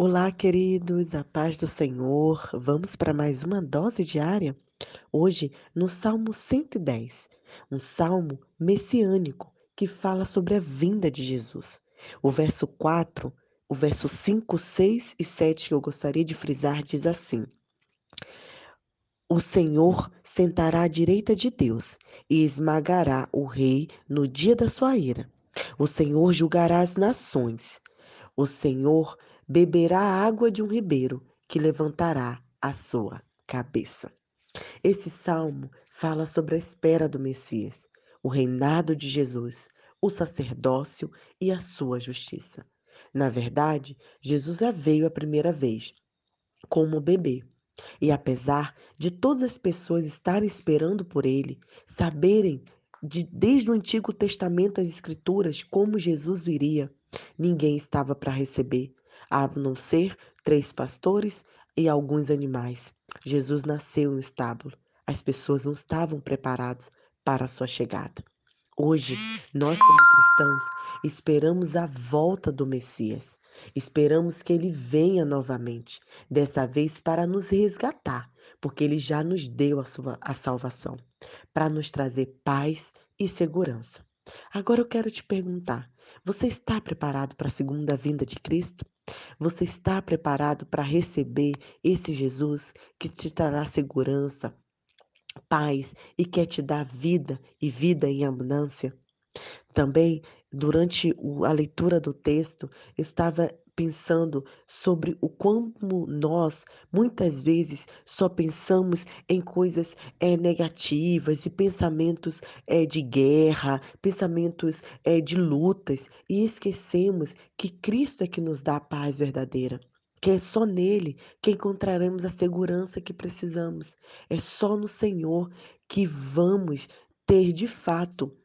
Olá, queridos, a paz do Senhor. Vamos para mais uma dose diária? Hoje, no Salmo 110, um salmo messiânico que fala sobre a vinda de Jesus. O verso 4, o verso 5, 6 e 7 que eu gostaria de frisar diz assim: O Senhor sentará à direita de Deus e esmagará o rei no dia da sua ira. O Senhor julgará as nações. O Senhor beberá a água de um ribeiro que levantará a sua cabeça. Esse salmo fala sobre a espera do Messias, o reinado de Jesus, o sacerdócio e a sua justiça. Na verdade, Jesus já veio a primeira vez como bebê. E apesar de todas as pessoas estarem esperando por ele, saberem de, desde o Antigo Testamento as Escrituras como Jesus viria, ninguém estava para receber, a não ser três pastores e alguns animais. Jesus nasceu no estábulo. As pessoas não estavam preparadas para a sua chegada. Hoje, nós como cristãos esperamos a volta do Messias. Esperamos que ele venha novamente, dessa vez para nos resgatar, porque ele já nos deu a, sua, a salvação, para nos trazer paz e segurança. Agora eu quero te perguntar: você está preparado para a segunda vinda de Cristo? Você está preparado para receber esse Jesus que te trará segurança, paz e quer te dar vida e vida em abundância? Também, durante a leitura do texto, eu estava pensando sobre o como nós, muitas vezes, só pensamos em coisas é, negativas e pensamentos é, de guerra, pensamentos é, de lutas, e esquecemos que Cristo é que nos dá a paz verdadeira. Que é só nele que encontraremos a segurança que precisamos. É só no Senhor que vamos ter de fato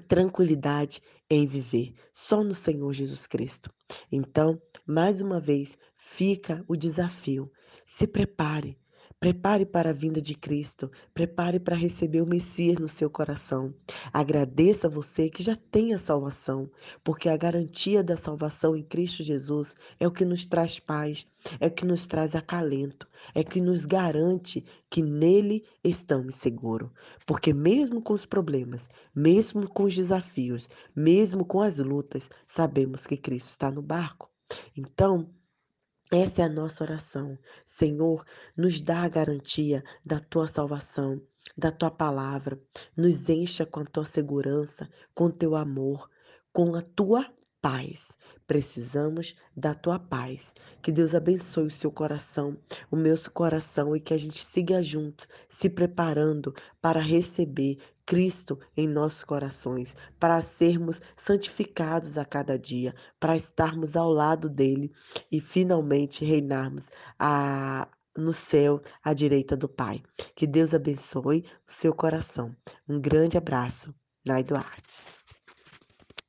tranquilidade em viver só no Senhor Jesus Cristo. Então, mais uma vez, fica o desafio. Se prepare. Prepare para a vinda de Cristo. Prepare para receber o Messias no seu coração. Agradeça a você que já tem a salvação, porque a garantia da salvação em Cristo Jesus é o que nos traz paz, é o que nos traz acalento, é o que nos garante que nele estamos seguros. Porque mesmo com os problemas, mesmo com os desafios, mesmo com as lutas, sabemos que Cristo está no barco. Então, essa é a nossa oração. Senhor, nos dá a garantia da tua salvação, da tua palavra. Nos encha com a tua segurança, com teu amor, com a tua paz. Precisamos da tua paz. Que Deus abençoe o seu coração, o meu coração e que a gente siga junto, se preparando para receber Cristo em nossos corações, para sermos santificados a cada dia, para estarmos ao lado dele e finalmente reinarmos a, no céu à direita do Pai. Que Deus abençoe o seu coração. Um grande abraço, Nai Duarte.